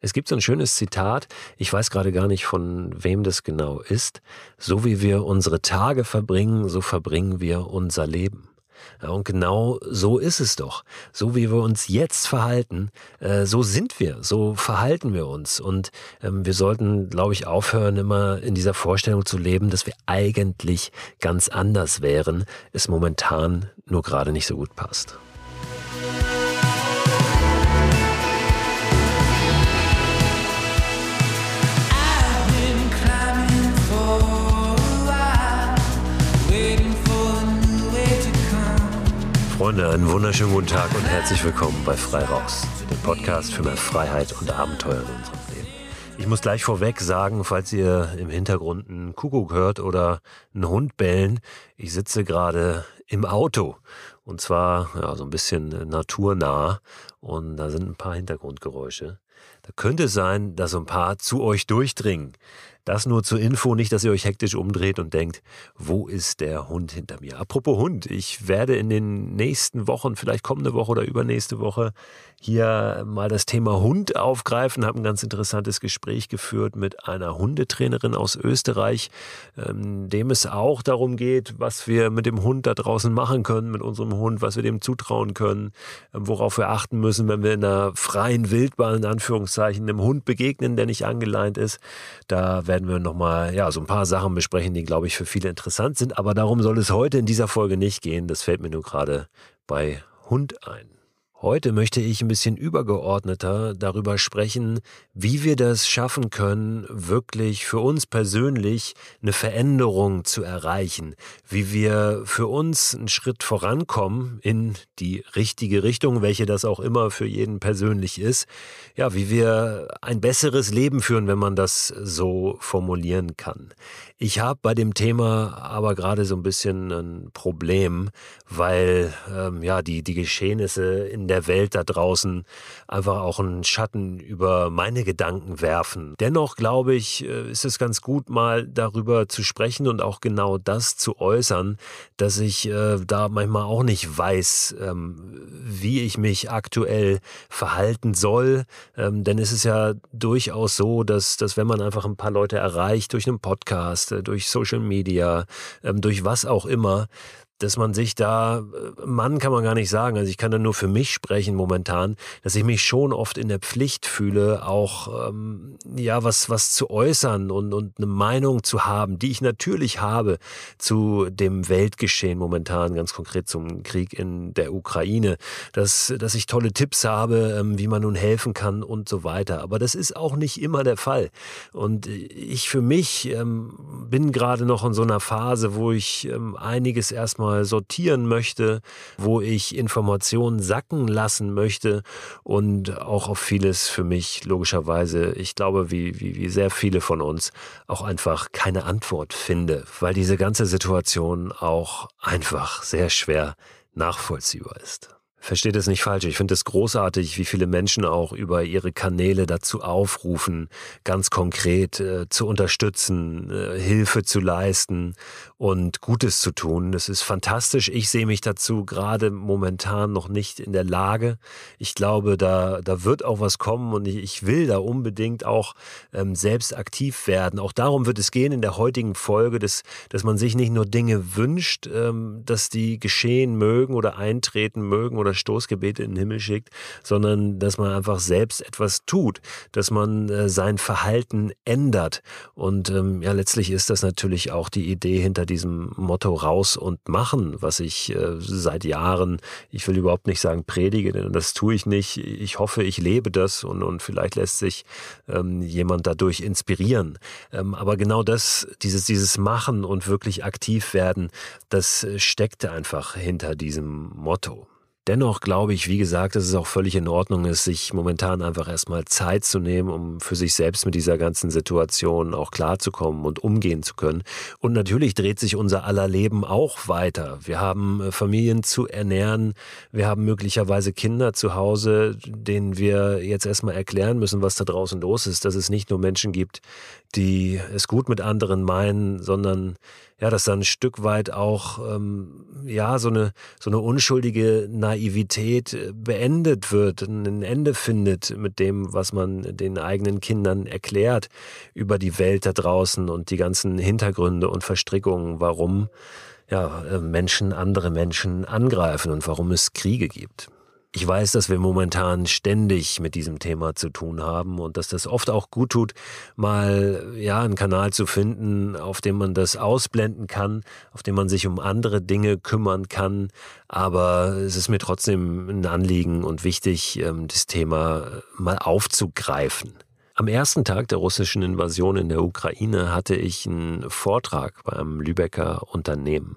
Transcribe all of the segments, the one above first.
Es gibt so ein schönes Zitat, ich weiß gerade gar nicht, von wem das genau ist. So wie wir unsere Tage verbringen, so verbringen wir unser Leben. Ja, und genau so ist es doch. So wie wir uns jetzt verhalten, äh, so sind wir, so verhalten wir uns. Und ähm, wir sollten, glaube ich, aufhören, immer in dieser Vorstellung zu leben, dass wir eigentlich ganz anders wären, es momentan nur gerade nicht so gut passt. Freunde, einen wunderschönen guten Tag und herzlich willkommen bei Frei Raus, dem Podcast für mehr Freiheit und Abenteuer in unserem Leben. Ich muss gleich vorweg sagen, falls ihr im Hintergrund einen Kuckuck hört oder einen Hund bellen, ich sitze gerade im Auto und zwar ja, so ein bisschen naturnah und da sind ein paar Hintergrundgeräusche. Da könnte es sein, dass so ein paar zu euch durchdringen. Das nur zur Info, nicht, dass ihr euch hektisch umdreht und denkt, wo ist der Hund hinter mir? Apropos Hund, ich werde in den nächsten Wochen, vielleicht kommende Woche oder übernächste Woche, hier mal das Thema Hund aufgreifen, habe ein ganz interessantes Gespräch geführt mit einer Hundetrainerin aus Österreich, ähm, dem es auch darum geht, was wir mit dem Hund da draußen machen können, mit unserem Hund, was wir dem zutrauen können, ähm, worauf wir achten müssen, wenn wir in einer freien Wildbahn, in Anführungszeichen, einem Hund begegnen, der nicht angeleint ist. Da werden wir nochmal ja, so ein paar Sachen besprechen, die, glaube ich, für viele interessant sind. Aber darum soll es heute in dieser Folge nicht gehen. Das fällt mir nur gerade bei Hund ein. Heute möchte ich ein bisschen übergeordneter darüber sprechen, wie wir das schaffen können, wirklich für uns persönlich eine Veränderung zu erreichen, wie wir für uns einen Schritt vorankommen in die richtige Richtung, welche das auch immer für jeden persönlich ist, ja, wie wir ein besseres Leben führen, wenn man das so formulieren kann. Ich habe bei dem Thema aber gerade so ein bisschen ein Problem, weil ähm, ja die die Geschehnisse in der Welt da draußen einfach auch einen Schatten über meine Gedanken werfen. Dennoch glaube ich, äh, ist es ganz gut, mal darüber zu sprechen und auch genau das zu äußern, dass ich äh, da manchmal auch nicht weiß, ähm, wie ich mich aktuell verhalten soll. Ähm, denn es ist ja durchaus so, dass, dass wenn man einfach ein paar Leute erreicht durch einen Podcast, äh, durch Social Media, ähm, durch was auch immer, dass man sich da, äh, Mann kann man gar nicht sagen, also ich kann da nur für mich sprechen momentan, dass ich mich schon oft in der Pflicht fühle, auch ähm, ja was was zu äußern und und eine Meinung zu haben, die ich natürlich habe zu dem Weltgeschehen momentan, ganz konkret zum Krieg in der Ukraine, dass dass ich tolle Tipps habe, ähm, wie man nun helfen kann und so weiter. Aber das ist auch nicht immer der Fall. Und ich für mich ähm, bin gerade noch in so einer Phase, wo ich ähm, einiges erstmal mal sortieren möchte, wo ich Informationen sacken lassen möchte und auch auf vieles für mich logischerweise, ich glaube, wie, wie, wie sehr viele von uns auch einfach keine Antwort finde, weil diese ganze Situation auch einfach sehr schwer nachvollziehbar ist. Versteht es nicht falsch. Ich finde es großartig, wie viele Menschen auch über ihre Kanäle dazu aufrufen, ganz konkret äh, zu unterstützen, äh, Hilfe zu leisten und Gutes zu tun. Das ist fantastisch. Ich sehe mich dazu gerade momentan noch nicht in der Lage. Ich glaube, da, da wird auch was kommen und ich, ich will da unbedingt auch ähm, selbst aktiv werden. Auch darum wird es gehen in der heutigen Folge, dass, dass man sich nicht nur Dinge wünscht, ähm, dass die geschehen mögen oder eintreten mögen oder oder Stoßgebete in den Himmel schickt, sondern dass man einfach selbst etwas tut, dass man äh, sein Verhalten ändert. Und ähm, ja, letztlich ist das natürlich auch die Idee hinter diesem Motto raus und machen, was ich äh, seit Jahren, ich will überhaupt nicht sagen predige, denn das tue ich nicht. Ich hoffe, ich lebe das und, und vielleicht lässt sich ähm, jemand dadurch inspirieren. Ähm, aber genau das, dieses, dieses Machen und wirklich aktiv werden, das äh, steckt einfach hinter diesem Motto. Dennoch glaube ich, wie gesagt, dass es auch völlig in Ordnung ist, sich momentan einfach erstmal Zeit zu nehmen, um für sich selbst mit dieser ganzen Situation auch klarzukommen und umgehen zu können. Und natürlich dreht sich unser aller Leben auch weiter. Wir haben äh, Familien zu ernähren, wir haben möglicherweise Kinder zu Hause, denen wir jetzt erstmal erklären müssen, was da draußen los ist, dass es nicht nur Menschen gibt, die es gut mit anderen meinen, sondern ja, dass dann ein Stück weit auch ähm, ja so eine so eine unschuldige Naivität äh, beendet wird, ein Ende findet mit dem, was man den eigenen Kindern erklärt über die Welt da draußen und die ganzen Hintergründe und Verstrickungen, warum ja, äh, Menschen andere Menschen angreifen und warum es Kriege gibt. Ich weiß, dass wir momentan ständig mit diesem Thema zu tun haben und dass das oft auch gut tut, mal ja einen Kanal zu finden, auf dem man das ausblenden kann, auf dem man sich um andere Dinge kümmern kann. Aber es ist mir trotzdem ein Anliegen und wichtig, ähm, das Thema mal aufzugreifen. Am ersten Tag der russischen Invasion in der Ukraine hatte ich einen Vortrag beim Lübecker Unternehmen.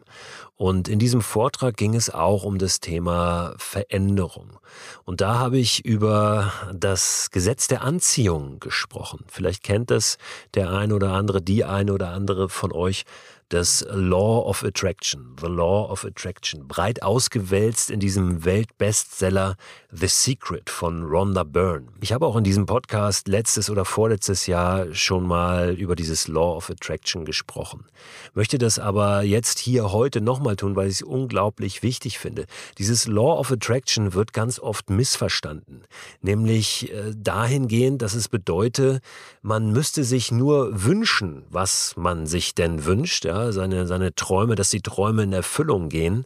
Und in diesem Vortrag ging es auch um das Thema Veränderung. Und da habe ich über das Gesetz der Anziehung gesprochen. Vielleicht kennt das der ein oder andere, die ein oder andere von euch das Law of Attraction, The Law of Attraction, breit ausgewälzt in diesem Weltbestseller The Secret von Rhonda Byrne. Ich habe auch in diesem Podcast letztes oder vorletztes Jahr schon mal über dieses Law of Attraction gesprochen. Möchte das aber jetzt hier heute nochmal tun, weil ich es unglaublich wichtig finde. Dieses Law of Attraction wird ganz oft missverstanden, nämlich äh, dahingehend, dass es bedeutet, man müsste sich nur wünschen, was man sich denn wünscht, ja, seine, seine Träume, dass die Träume in Erfüllung gehen.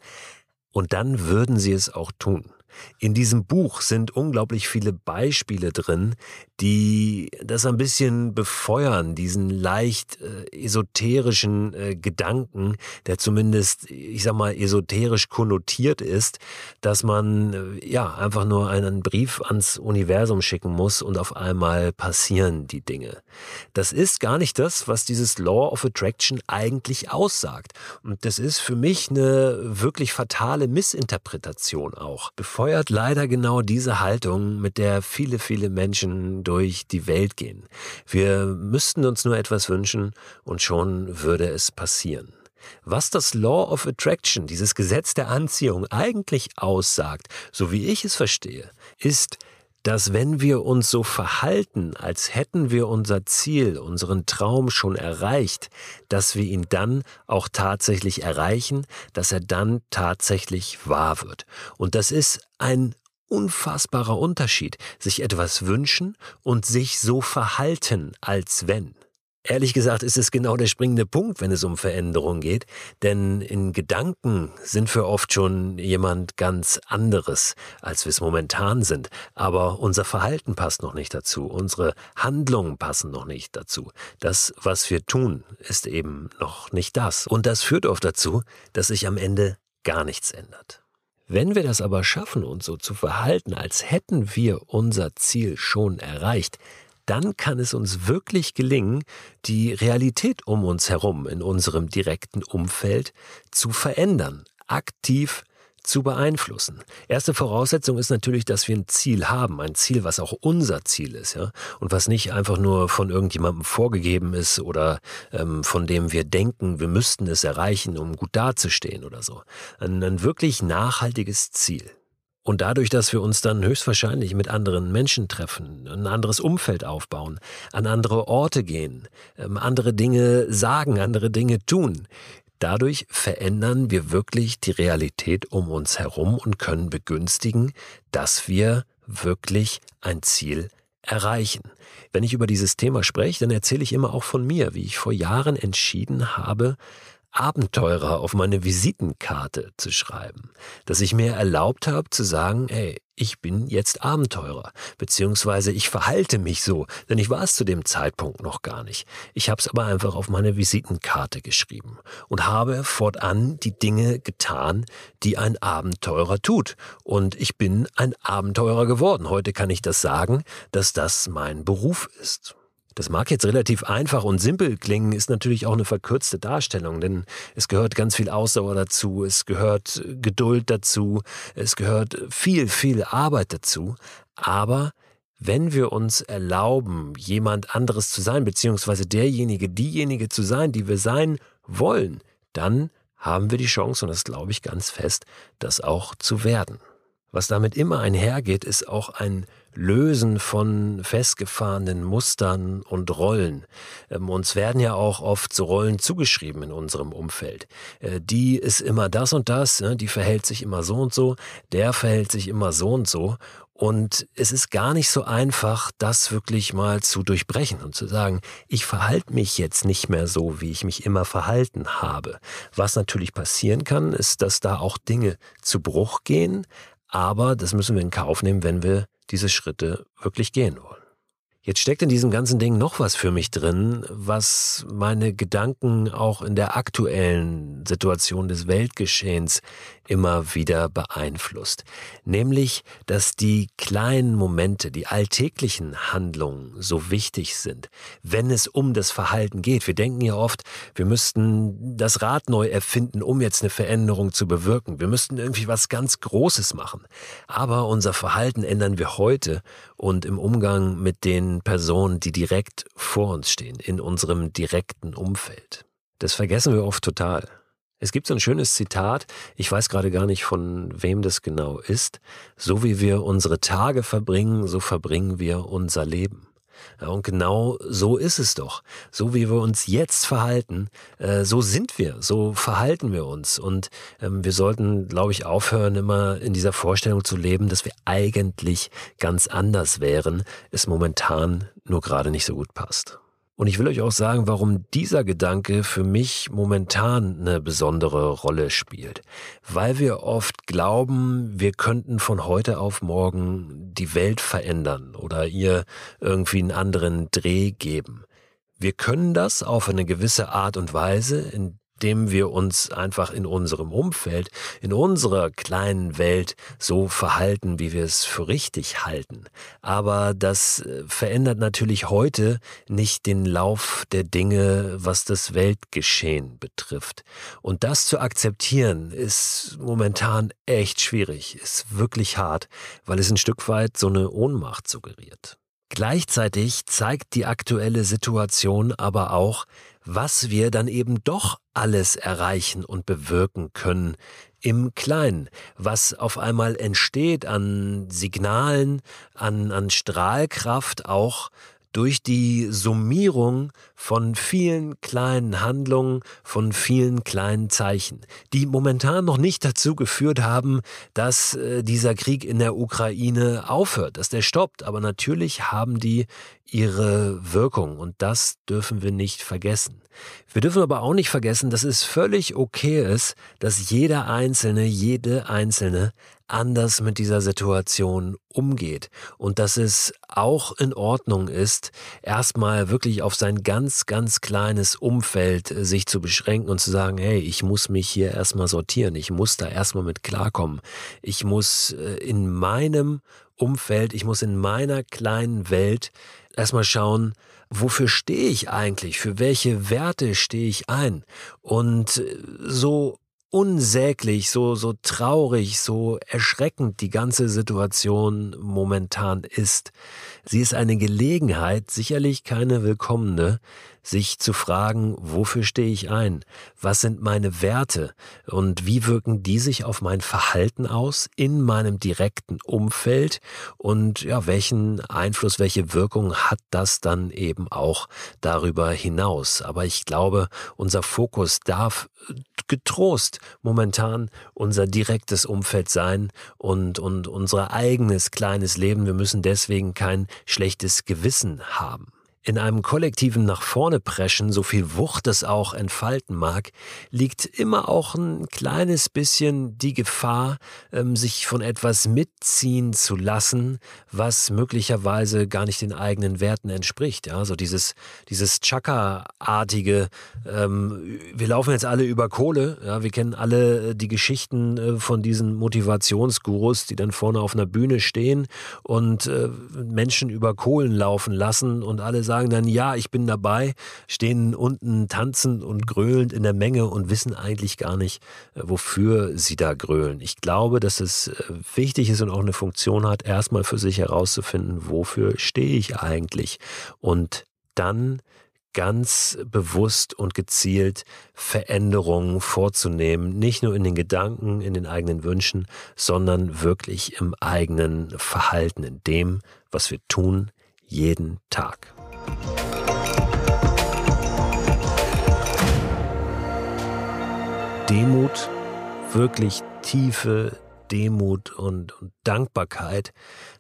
Und dann würden sie es auch tun. In diesem Buch sind unglaublich viele Beispiele drin, die das ein bisschen befeuern, diesen leicht äh, esoterischen äh, Gedanken, der zumindest, ich sag mal, esoterisch konnotiert ist, dass man äh, ja einfach nur einen Brief ans Universum schicken muss und auf einmal passieren die Dinge. Das ist gar nicht das, was dieses Law of Attraction eigentlich aussagt. Und das ist für mich eine wirklich fatale Missinterpretation auch. Befeuert leider genau diese Haltung, mit der viele, viele Menschen durch die Welt gehen. Wir müssten uns nur etwas wünschen und schon würde es passieren. Was das Law of Attraction, dieses Gesetz der Anziehung eigentlich aussagt, so wie ich es verstehe, ist, dass wenn wir uns so verhalten, als hätten wir unser Ziel, unseren Traum schon erreicht, dass wir ihn dann auch tatsächlich erreichen, dass er dann tatsächlich wahr wird. Und das ist ein unfassbarer Unterschied, sich etwas wünschen und sich so verhalten, als wenn. Ehrlich gesagt ist es genau der springende Punkt, wenn es um Veränderung geht, denn in Gedanken sind wir oft schon jemand ganz anderes, als wir es momentan sind, aber unser Verhalten passt noch nicht dazu, unsere Handlungen passen noch nicht dazu. Das, was wir tun, ist eben noch nicht das. Und das führt oft dazu, dass sich am Ende gar nichts ändert. Wenn wir das aber schaffen, uns so zu verhalten, als hätten wir unser Ziel schon erreicht, dann kann es uns wirklich gelingen, die Realität um uns herum in unserem direkten Umfeld zu verändern, aktiv zu beeinflussen. Erste Voraussetzung ist natürlich, dass wir ein Ziel haben, ein Ziel, was auch unser Ziel ist, ja, und was nicht einfach nur von irgendjemandem vorgegeben ist oder ähm, von dem wir denken, wir müssten es erreichen, um gut dazustehen oder so. Ein, ein wirklich nachhaltiges Ziel. Und dadurch, dass wir uns dann höchstwahrscheinlich mit anderen Menschen treffen, ein anderes Umfeld aufbauen, an andere Orte gehen, ähm, andere Dinge sagen, andere Dinge tun, Dadurch verändern wir wirklich die Realität um uns herum und können begünstigen, dass wir wirklich ein Ziel erreichen. Wenn ich über dieses Thema spreche, dann erzähle ich immer auch von mir, wie ich vor Jahren entschieden habe, Abenteurer auf meine Visitenkarte zu schreiben, dass ich mir erlaubt habe zu sagen, ey, ich bin jetzt Abenteurer, beziehungsweise ich verhalte mich so, denn ich war es zu dem Zeitpunkt noch gar nicht. Ich habe es aber einfach auf meine Visitenkarte geschrieben und habe fortan die Dinge getan, die ein Abenteurer tut. Und ich bin ein Abenteurer geworden. Heute kann ich das sagen, dass das mein Beruf ist. Das mag jetzt relativ einfach und simpel klingen, ist natürlich auch eine verkürzte Darstellung, denn es gehört ganz viel Ausdauer dazu, es gehört Geduld dazu, es gehört viel, viel Arbeit dazu. Aber wenn wir uns erlauben, jemand anderes zu sein, beziehungsweise derjenige, diejenige zu sein, die wir sein wollen, dann haben wir die Chance, und das glaube ich ganz fest, das auch zu werden. Was damit immer einhergeht, ist auch ein lösen von festgefahrenen Mustern und Rollen. Ähm, uns werden ja auch oft so Rollen zugeschrieben in unserem Umfeld. Äh, die ist immer das und das, ne? die verhält sich immer so und so, der verhält sich immer so und so. Und es ist gar nicht so einfach, das wirklich mal zu durchbrechen und zu sagen, ich verhalte mich jetzt nicht mehr so, wie ich mich immer verhalten habe. Was natürlich passieren kann, ist, dass da auch Dinge zu Bruch gehen, aber das müssen wir in Kauf nehmen, wenn wir diese Schritte wirklich gehen wollen. Jetzt steckt in diesem ganzen Ding noch was für mich drin, was meine Gedanken auch in der aktuellen Situation des Weltgeschehens immer wieder beeinflusst. Nämlich, dass die kleinen Momente, die alltäglichen Handlungen so wichtig sind, wenn es um das Verhalten geht. Wir denken ja oft, wir müssten das Rad neu erfinden, um jetzt eine Veränderung zu bewirken. Wir müssten irgendwie was ganz Großes machen. Aber unser Verhalten ändern wir heute und im Umgang mit den Personen, die direkt vor uns stehen, in unserem direkten Umfeld. Das vergessen wir oft total. Es gibt so ein schönes Zitat, ich weiß gerade gar nicht, von wem das genau ist. So wie wir unsere Tage verbringen, so verbringen wir unser Leben. Ja, und genau so ist es doch. So wie wir uns jetzt verhalten, äh, so sind wir, so verhalten wir uns. Und ähm, wir sollten, glaube ich, aufhören, immer in dieser Vorstellung zu leben, dass wir eigentlich ganz anders wären, es momentan nur gerade nicht so gut passt. Und ich will euch auch sagen, warum dieser Gedanke für mich momentan eine besondere Rolle spielt. Weil wir oft glauben, wir könnten von heute auf morgen die Welt verändern oder ihr irgendwie einen anderen Dreh geben. Wir können das auf eine gewisse Art und Weise, in dem wir uns einfach in unserem Umfeld, in unserer kleinen Welt so verhalten, wie wir es für richtig halten. Aber das äh, verändert natürlich heute nicht den Lauf der Dinge, was das Weltgeschehen betrifft. Und das zu akzeptieren, ist momentan echt schwierig, ist wirklich hart, weil es ein Stück weit so eine Ohnmacht suggeriert. Gleichzeitig zeigt die aktuelle Situation aber auch, was wir dann eben doch alles erreichen und bewirken können im Kleinen, was auf einmal entsteht an Signalen, an, an Strahlkraft auch durch die Summierung von vielen kleinen Handlungen, von vielen kleinen Zeichen, die momentan noch nicht dazu geführt haben, dass äh, dieser Krieg in der Ukraine aufhört, dass der stoppt. Aber natürlich haben die ihre Wirkung und das dürfen wir nicht vergessen. Wir dürfen aber auch nicht vergessen, dass es völlig okay ist, dass jeder Einzelne, jede Einzelne anders mit dieser Situation umgeht und dass es auch in Ordnung ist, erstmal wirklich auf sein ganz, ganz kleines Umfeld äh, sich zu beschränken und zu sagen, hey, ich muss mich hier erstmal sortieren, ich muss da erstmal mit klarkommen, ich muss äh, in meinem Umfeld, ich muss in meiner kleinen Welt erstmal schauen, wofür stehe ich eigentlich, für welche Werte stehe ich ein und äh, so unsäglich, so, so traurig, so erschreckend die ganze Situation momentan ist. Sie ist eine Gelegenheit, sicherlich keine willkommene, sich zu fragen, wofür stehe ich ein? Was sind meine Werte? Und wie wirken die sich auf mein Verhalten aus in meinem direkten Umfeld? Und ja, welchen Einfluss, welche Wirkung hat das dann eben auch darüber hinaus? Aber ich glaube, unser Fokus darf getrost momentan unser direktes Umfeld sein und, und unser eigenes kleines Leben. Wir müssen deswegen kein schlechtes Gewissen haben in einem kollektiven nach vorne preschen, so viel Wucht es auch entfalten mag, liegt immer auch ein kleines bisschen die Gefahr, ähm, sich von etwas mitziehen zu lassen, was möglicherweise gar nicht den eigenen Werten entspricht. Ja, so dieses, dieses Chaka-artige, ähm, wir laufen jetzt alle über Kohle, ja, wir kennen alle äh, die Geschichten äh, von diesen Motivationsgurus, die dann vorne auf einer Bühne stehen und äh, Menschen über Kohlen laufen lassen und alle sagen, dann, ja, ich bin dabei, stehen unten tanzend und gröhlend in der Menge und wissen eigentlich gar nicht, äh, wofür sie da grölen. Ich glaube, dass es äh, wichtig ist und auch eine Funktion hat, erstmal für sich herauszufinden, wofür stehe ich eigentlich. Und dann ganz bewusst und gezielt Veränderungen vorzunehmen, nicht nur in den Gedanken, in den eigenen Wünschen, sondern wirklich im eigenen Verhalten, in dem, was wir tun, jeden Tag. Demut, wirklich tiefe Demut und, und Dankbarkeit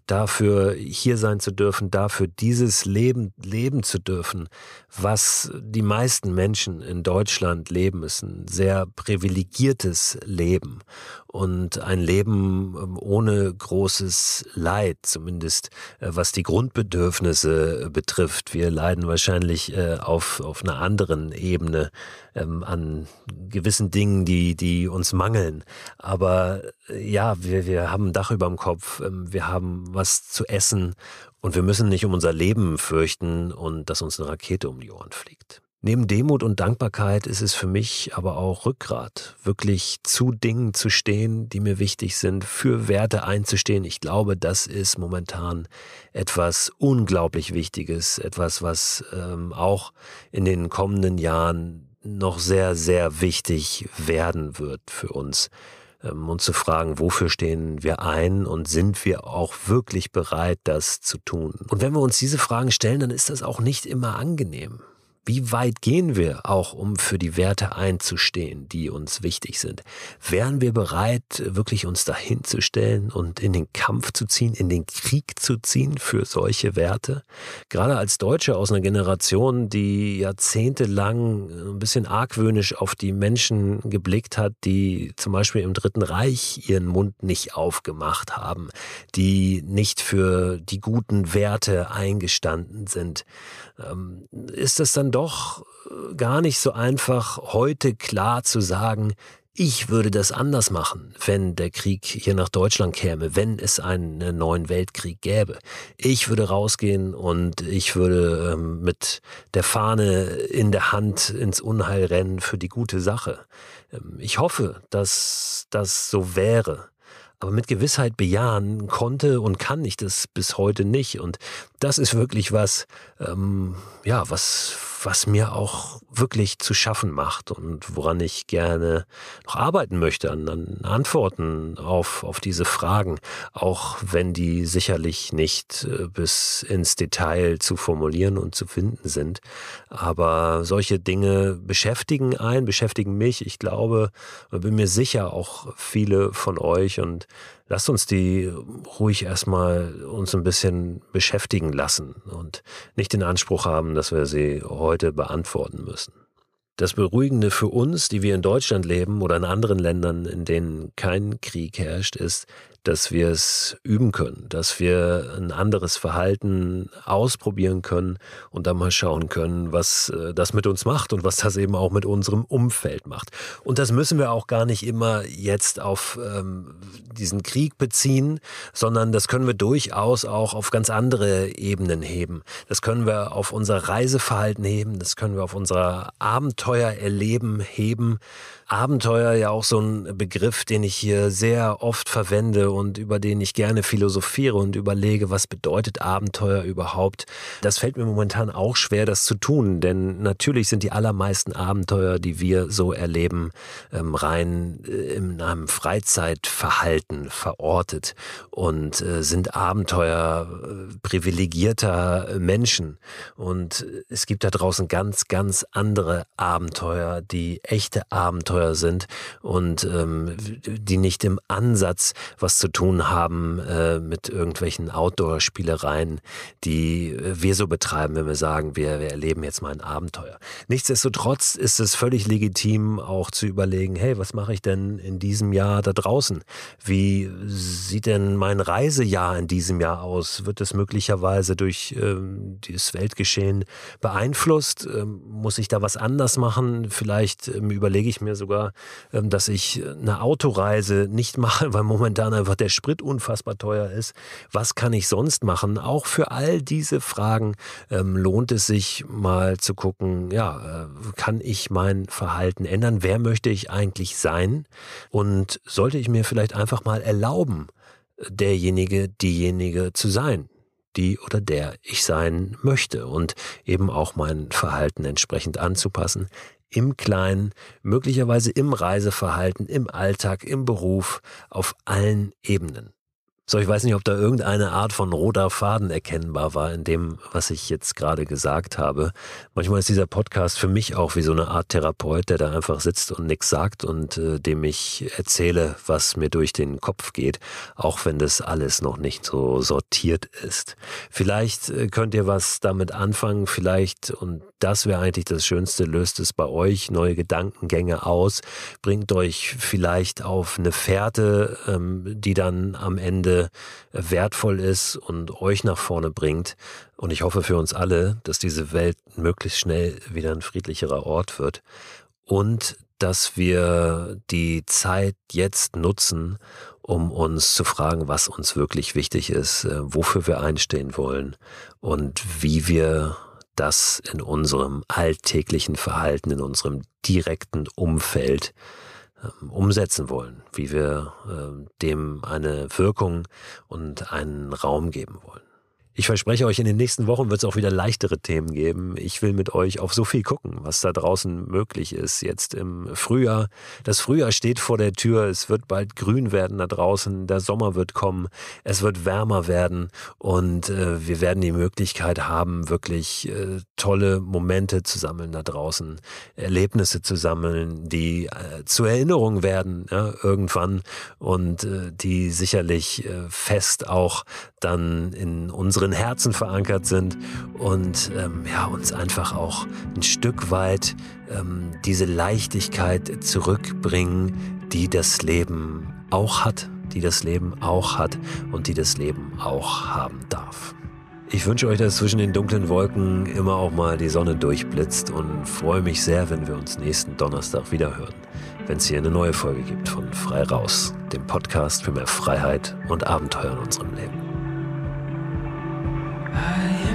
dafür hier sein zu dürfen, dafür dieses Leben leben zu dürfen, was die meisten Menschen in Deutschland leben, ist ein sehr privilegiertes Leben und ein Leben ähm, ohne großes Leid, zumindest äh, was die Grundbedürfnisse betrifft. Wir leiden wahrscheinlich äh, auf, auf einer anderen Ebene ähm, an gewissen Dingen, die, die uns mangeln. Aber äh, ja, wir, wir haben ein Dach über dem Kopf, ähm, wir haben was zu essen und wir müssen nicht um unser Leben fürchten und dass uns eine Rakete um die Ohren fliegt. Neben Demut und Dankbarkeit ist es für mich aber auch Rückgrat, wirklich zu Dingen zu stehen, die mir wichtig sind, für Werte einzustehen. Ich glaube, das ist momentan etwas unglaublich Wichtiges, etwas, was ähm, auch in den kommenden Jahren noch sehr, sehr wichtig werden wird für uns ähm, und zu fragen, wofür stehen wir ein und sind wir auch wirklich bereit, das zu tun? Und wenn wir uns diese Fragen stellen, dann ist das auch nicht immer angenehm. Wie weit gehen wir auch, um für die Werte einzustehen, die uns wichtig sind? Wären wir bereit, wirklich uns dahin zu stellen und in den Kampf zu ziehen, in den Krieg zu ziehen für solche Werte? Gerade als Deutsche aus einer Generation, die jahrzehntelang ein bisschen argwöhnisch auf die Menschen geblickt hat, die zum Beispiel im Dritten Reich ihren Mund nicht aufgemacht haben, die nicht für die guten Werte eingestanden sind, ist es dann doch äh, gar nicht so einfach, heute klar zu sagen, ich würde das anders machen, wenn der Krieg hier nach Deutschland käme, wenn es einen neuen Weltkrieg gäbe. Ich würde rausgehen und ich würde ähm, mit der Fahne in der Hand ins Unheil rennen für die gute Sache. Ähm, ich hoffe, dass das so wäre. Aber mit Gewissheit bejahen konnte und kann ich das bis heute nicht. Und das ist wirklich was, ähm, ja, was, was mir auch wirklich zu schaffen macht und woran ich gerne noch arbeiten möchte, an, an Antworten auf, auf diese Fragen, auch wenn die sicherlich nicht äh, bis ins Detail zu formulieren und zu finden sind. Aber solche Dinge beschäftigen einen, beschäftigen mich. Ich glaube, bin mir sicher auch viele von euch und lasst uns die ruhig erstmal uns ein bisschen beschäftigen lassen und nicht den Anspruch haben, dass wir sie heute beantworten müssen. Das Beruhigende für uns, die wir in Deutschland leben oder in anderen Ländern, in denen kein Krieg herrscht, ist, dass wir es üben können, dass wir ein anderes Verhalten ausprobieren können und dann mal schauen können, was äh, das mit uns macht und was das eben auch mit unserem Umfeld macht. Und das müssen wir auch gar nicht immer jetzt auf ähm, diesen Krieg beziehen, sondern das können wir durchaus auch auf ganz andere Ebenen heben. Das können wir auf unser Reiseverhalten heben, das können wir auf unser Abenteuererleben heben. Abenteuer ja auch so ein Begriff, den ich hier sehr oft verwende und über den ich gerne philosophiere und überlege, was bedeutet Abenteuer überhaupt. Das fällt mir momentan auch schwer, das zu tun, denn natürlich sind die allermeisten Abenteuer, die wir so erleben, ähm, rein äh, in einem Freizeitverhalten verortet und äh, sind Abenteuer äh, privilegierter Menschen. Und es gibt da draußen ganz, ganz andere Abenteuer, die echte Abenteuer sind und ähm, die nicht im Ansatz was zu tun haben äh, mit irgendwelchen Outdoor-Spielereien, die wir so betreiben, wenn wir sagen, wir, wir erleben jetzt mal ein Abenteuer. Nichtsdestotrotz ist es völlig legitim, auch zu überlegen, hey, was mache ich denn in diesem Jahr da draußen? Wie sieht denn mein Reisejahr in diesem Jahr aus? Wird es möglicherweise durch ähm, dieses Weltgeschehen beeinflusst? Ähm, muss ich da was anders machen? Vielleicht ähm, überlege ich mir sogar, ähm, dass ich eine Autoreise nicht mache, weil momentan einfach der Sprit unfassbar teuer ist. Was kann ich sonst machen? Auch für all diese Fragen ähm, lohnt es sich mal zu gucken, ja, äh, kann ich mein Verhalten ändern? Wer möchte ich eigentlich sein? Und sollte ich mir vielleicht einfach mal erlauben, derjenige, diejenige zu sein? die oder der ich sein möchte und eben auch mein Verhalten entsprechend anzupassen, im Kleinen, möglicherweise im Reiseverhalten, im Alltag, im Beruf, auf allen Ebenen. So, ich weiß nicht, ob da irgendeine Art von roter Faden erkennbar war in dem, was ich jetzt gerade gesagt habe. Manchmal ist dieser Podcast für mich auch wie so eine Art Therapeut, der da einfach sitzt und nichts sagt und äh, dem ich erzähle, was mir durch den Kopf geht, auch wenn das alles noch nicht so sortiert ist. Vielleicht äh, könnt ihr was damit anfangen, vielleicht, und das wäre eigentlich das Schönste, löst es bei euch neue Gedankengänge aus, bringt euch vielleicht auf eine Fährte, ähm, die dann am Ende wertvoll ist und euch nach vorne bringt. Und ich hoffe für uns alle, dass diese Welt möglichst schnell wieder ein friedlicherer Ort wird und dass wir die Zeit jetzt nutzen, um uns zu fragen, was uns wirklich wichtig ist, äh, wofür wir einstehen wollen und wie wir das in unserem alltäglichen Verhalten, in unserem direkten Umfeld ähm, umsetzen wollen, wie wir ähm, dem eine Wirkung und einen Raum geben wollen. Ich verspreche euch, in den nächsten Wochen wird es auch wieder leichtere Themen geben. Ich will mit euch auf so viel gucken, was da draußen möglich ist. Jetzt im Frühjahr. Das Frühjahr steht vor der Tür. Es wird bald grün werden da draußen. Der Sommer wird kommen. Es wird wärmer werden. Und äh, wir werden die Möglichkeit haben, wirklich äh, tolle Momente zu sammeln da draußen. Erlebnisse zu sammeln, die äh, zur Erinnerung werden ja, irgendwann. Und äh, die sicherlich äh, fest auch dann in unseren Herzen verankert sind und ähm, ja, uns einfach auch ein Stück weit ähm, diese Leichtigkeit zurückbringen, die das Leben auch hat, die das Leben auch hat und die das Leben auch haben darf. Ich wünsche euch, dass zwischen den dunklen Wolken immer auch mal die Sonne durchblitzt und freue mich sehr, wenn wir uns nächsten Donnerstag wiederhören, wenn es hier eine neue Folge gibt von Frei Raus, dem Podcast für mehr Freiheit und Abenteuer in unserem Leben. I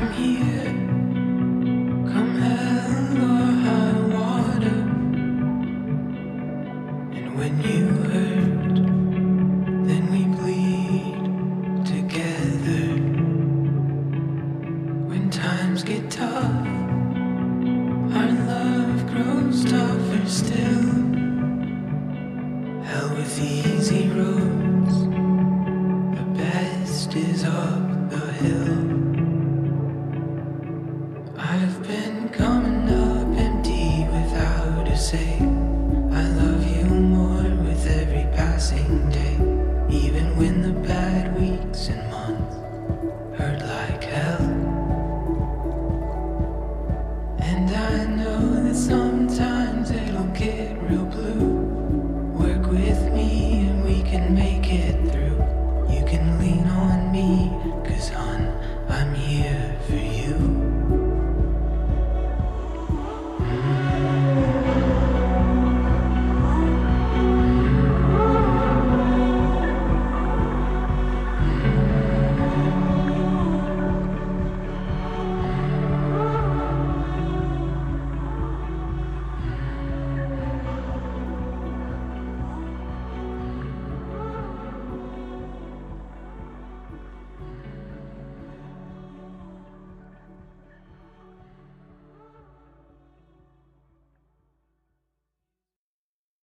make it.